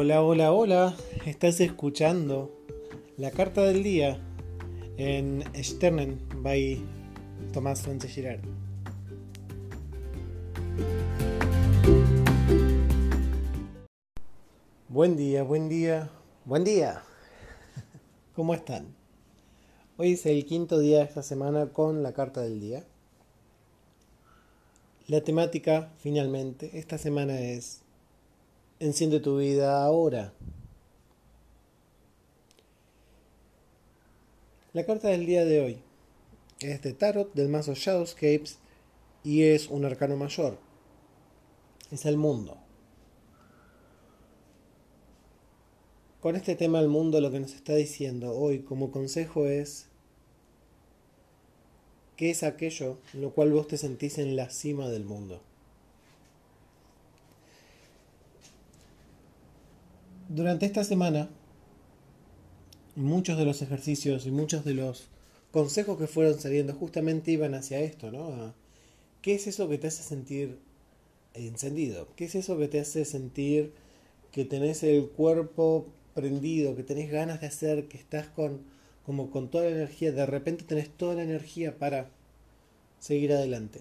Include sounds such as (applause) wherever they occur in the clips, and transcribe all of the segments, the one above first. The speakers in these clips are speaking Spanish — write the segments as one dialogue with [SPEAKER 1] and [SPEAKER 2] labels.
[SPEAKER 1] Hola, hola, hola. Estás escuchando la carta del día en Sternen by Tomás Sánchez Girard. Buen día, buen día, buen día. (laughs) ¿Cómo están? Hoy es el quinto día de esta semana con la carta del día. La temática, finalmente, esta semana es Enciende tu vida ahora. La carta del día de hoy es de Tarot del mazo Shadowscapes y es un arcano mayor. Es el mundo. Con este tema del mundo lo que nos está diciendo hoy como consejo es ¿Qué es aquello en lo cual vos te sentís en la cima del mundo? Durante esta semana, muchos de los ejercicios y muchos de los consejos que fueron saliendo justamente iban hacia esto, ¿no? ¿Qué es eso que te hace sentir encendido? ¿Qué es eso que te hace sentir que tenés el cuerpo prendido, que tenés ganas de hacer, que estás con como con toda la energía, de repente tenés toda la energía para seguir adelante?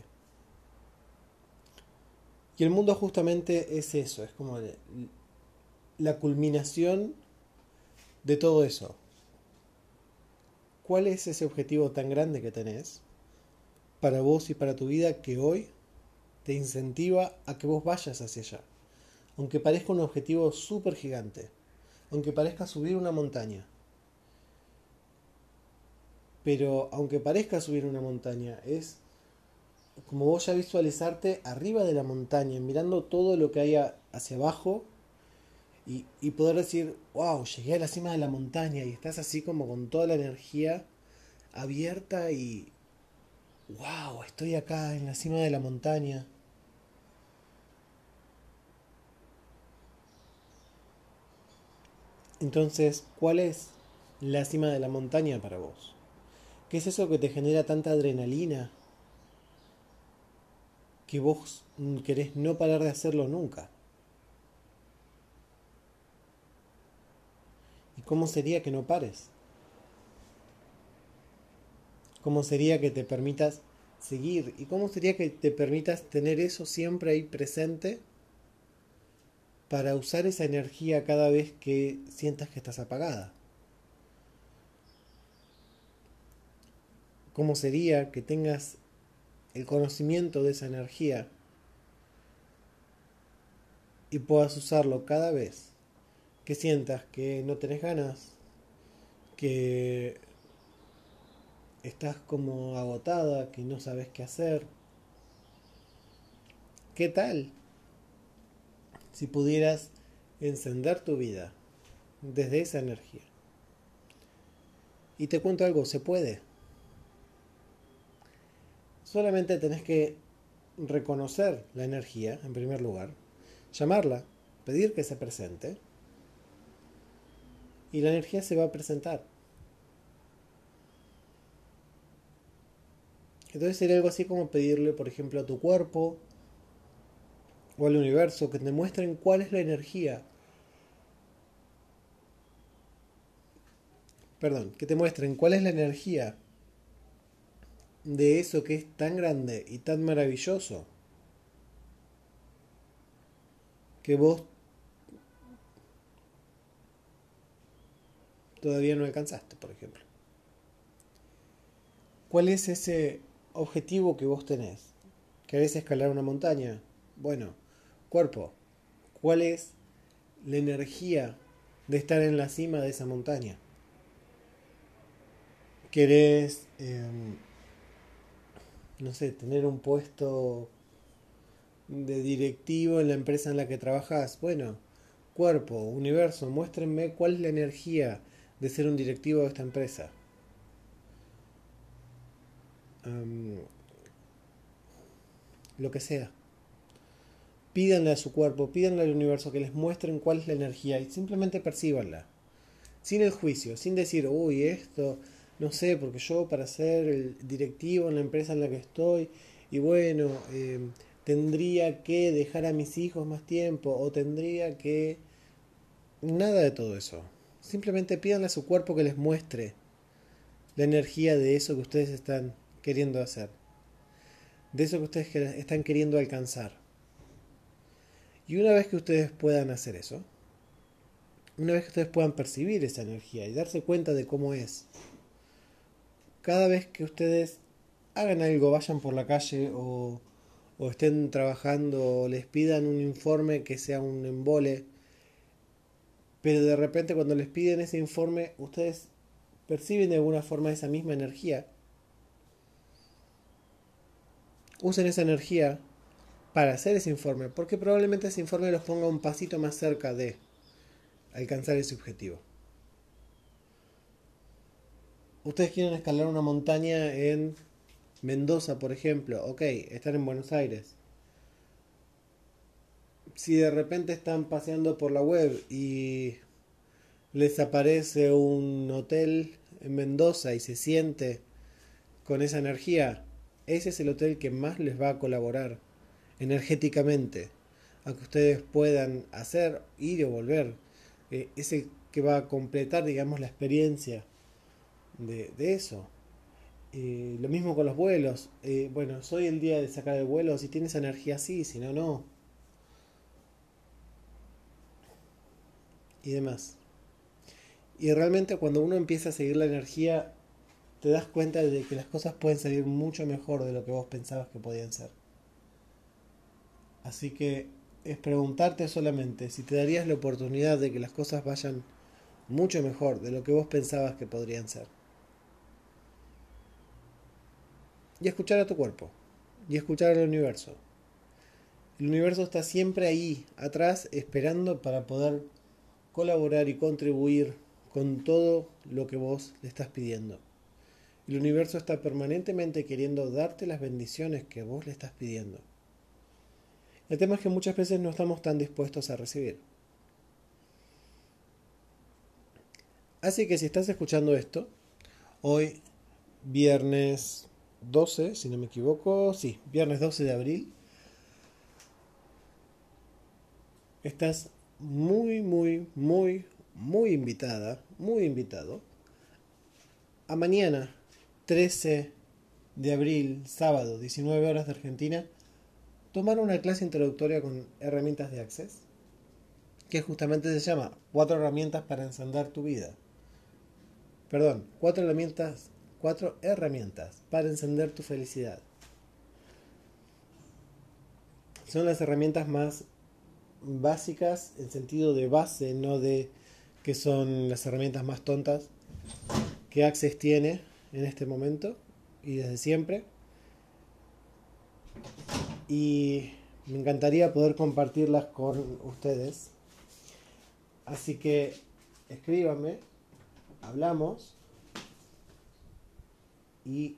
[SPEAKER 1] Y el mundo justamente es eso, es como la culminación de todo eso. ¿Cuál es ese objetivo tan grande que tenés para vos y para tu vida que hoy te incentiva a que vos vayas hacia allá? Aunque parezca un objetivo súper gigante, aunque parezca subir una montaña. Pero aunque parezca subir una montaña, es como vos ya visualizarte arriba de la montaña, mirando todo lo que hay hacia abajo y, poder decir, wow, llegué a la cima de la montaña y estás así como con toda la energía abierta y, wow, estoy acá en la cima de la montaña. Entonces, ¿cuál es la cima de la montaña para vos? ¿Qué es eso que te genera tanta adrenalina que vos querés no parar de hacerlo nunca? ¿Cómo sería que no pares? ¿Cómo sería que te permitas seguir? ¿Y cómo sería que te permitas tener eso siempre ahí presente para usar esa energía cada vez que sientas que estás apagada? ¿Cómo sería que tengas el conocimiento de esa energía y puedas usarlo cada vez que sientas que no tenés ganas, que estás como agotada, que no sabes qué hacer. ¿Qué tal si pudieras encender tu vida desde esa energía? Y te cuento algo, se puede. Solamente tenés que reconocer la energía, en primer lugar, llamarla, pedir que se presente y la energía se va a presentar. Entonces sería algo así como pedirle, por ejemplo, a tu cuerpo o al universo que te muestren cuál es la energía. Perdón, que te muestren cuál es la energía de eso que es tan grande y tan maravilloso que vos todavía no alcanzaste, por ejemplo. ¿Cuál es ese objetivo que vos tenés? ¿Querés escalar una montaña? Bueno, cuerpo, ¿cuál es la energía de estar en la cima de esa montaña? ¿Querés, em, no sé, tener un puesto de directivo en la empresa en la que trabajas? Bueno, cuerpo, universo, muéstrenme cuál es la energía de ser un directivo de esta empresa. lo que sea. Pídanle a su cuerpo, pídanle al universo que les muestren cuál es la energía y simplemente percíbanla. Sin el juicio, sin decir, uy, esto, no sé, porque yo para ser el directivo en la empresa en la que estoy, y bueno, em, tendría que dejar a mis hijos más tiempo, o tendría que Nada de todo eso. Simplemente pídanle a su cuerpo que les muestre la energía de eso que ustedes están queriendo hacer. De eso que ustedes están queriendo alcanzar. Y una vez que ustedes puedan hacer eso, una vez que ustedes puedan percibir esa energía y darse cuenta de cómo es, cada vez que ustedes hagan algo, vayan por la calle o, o estén trabajando o les pidan un informe que sea un embole, pero de repente cuando les piden ese informe, ustedes perciben de alguna forma esa misma energía. Usen esa energía para hacer ese informe, porque probablemente ese informe los ponga un pasito más cerca de alcanzar ese objetivo. Ustedes quieren escalar una montaña en Mendoza, por ejemplo. Ok, están en Buenos Aires. Si de repente están paseando por la web y les aparece un hotel en Mendoza y se siente con esa energía, ese es el hotel que más les va a colaborar energéticamente a que ustedes puedan hacer, ir o volver. Eh, es el que va a completar, digamos, la experiencia de, eso. Eh, lo mismo con los vuelos. Eh, bueno, soy el día de sacar el vuelo. Si tienes energía, sí, si no, no. Y demás. Y realmente cuando uno empieza a seguir la energía, te das cuenta de que las cosas pueden salir mucho mejor de lo que vos pensabas que podían ser. Así que es preguntarte solamente si te darías la oportunidad de que las cosas vayan mucho mejor de lo que vos pensabas que podrían ser. y escuchar a tu cuerpo y escuchar al universo. El universo está siempre ahí, atrás, esperando para poder colaborar y contribuir con todo lo que vos le estás pidiendo. El universo está permanentemente queriendo darte las bendiciones que vos le estás pidiendo. El tema es que muchas veces no estamos tan dispuestos a recibir. Así que si estás escuchando esto, hoy, viernes 12, si no me equivoco, sí, viernes 12 de abril. Estás muy, muy, muy, muy invitada, muy invitado a mañana 13 de abril, sábado, 19 horas de Argentina, tomar una clase introductoria con herramientas de Access, que justamente se llama Cuatro herramientas para encender tu vida. Perdón, cuatro herramientas Cuatro herramientas para encender tu felicidad. Son las herramientas más básicas en sentido de base, no de que son las herramientas más tontas que Access tiene en este momento y desde siempre. Y me encantaría poder compartirlas con ustedes. Así que escríbanme, hablamos ¿Y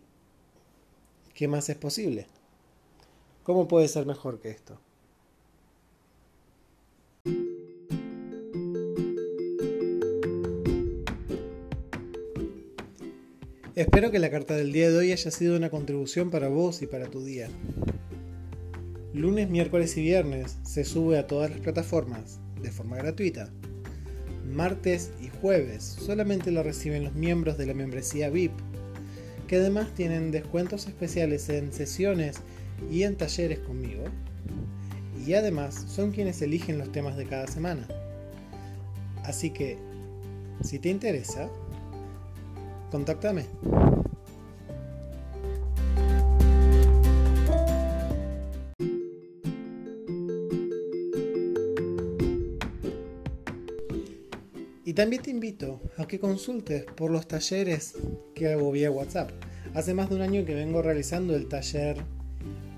[SPEAKER 1] qué más es posible? ¿Cómo puede ser mejor que esto? Espero que la carta del día de hoy haya sido una contribución para vos y para tu día. Lunes, miércoles y viernes se sube a todas las plataformas de forma gratuita. Martes y jueves solamente lo reciben los miembros de la membresía VIP que además tienen descuentos especiales en sesiones y en talleres conmigo. Y además son quienes eligen los temas de cada semana. Así que, si te interesa, contáctame. Y también te invito a que consultes por los talleres que hago vía WhatsApp. Hace más de un año que vengo realizando el taller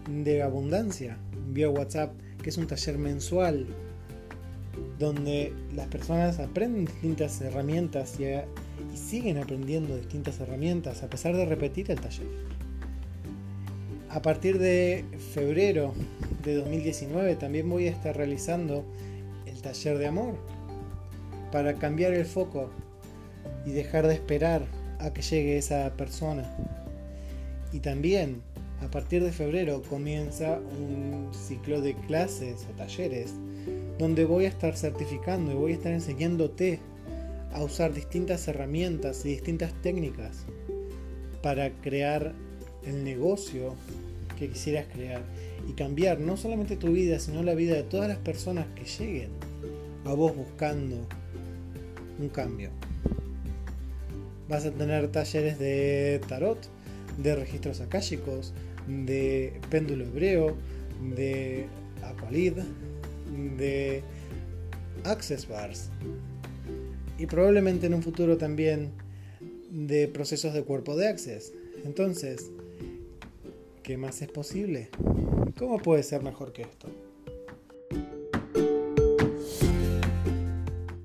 [SPEAKER 1] de abundancia vía WhatsApp, que es un taller mensual donde las personas aprenden distintas herramientas y, y siguen aprendiendo distintas herramientas a pesar de repetir el taller. A partir de febrero de 2019 también voy a estar realizando el taller de amor para cambiar el foco y dejar de esperar a que llegue esa persona. Y también a partir de febrero comienza un ciclo de clases o talleres donde voy a estar certificando y voy a estar enseñándote a usar distintas herramientas y distintas técnicas para crear el negocio que quisieras crear y cambiar no solamente tu vida, sino la vida de todas las personas que lleguen a vos buscando un cambio. Vas a tener talleres de tarot, de registros akáshicos, de péndulo hebreo, de aqualid, de access bars y probablemente en un futuro también de procesos de cuerpo de access. Entonces, ¿qué más es posible? ¿Cómo puede ser mejor que esto?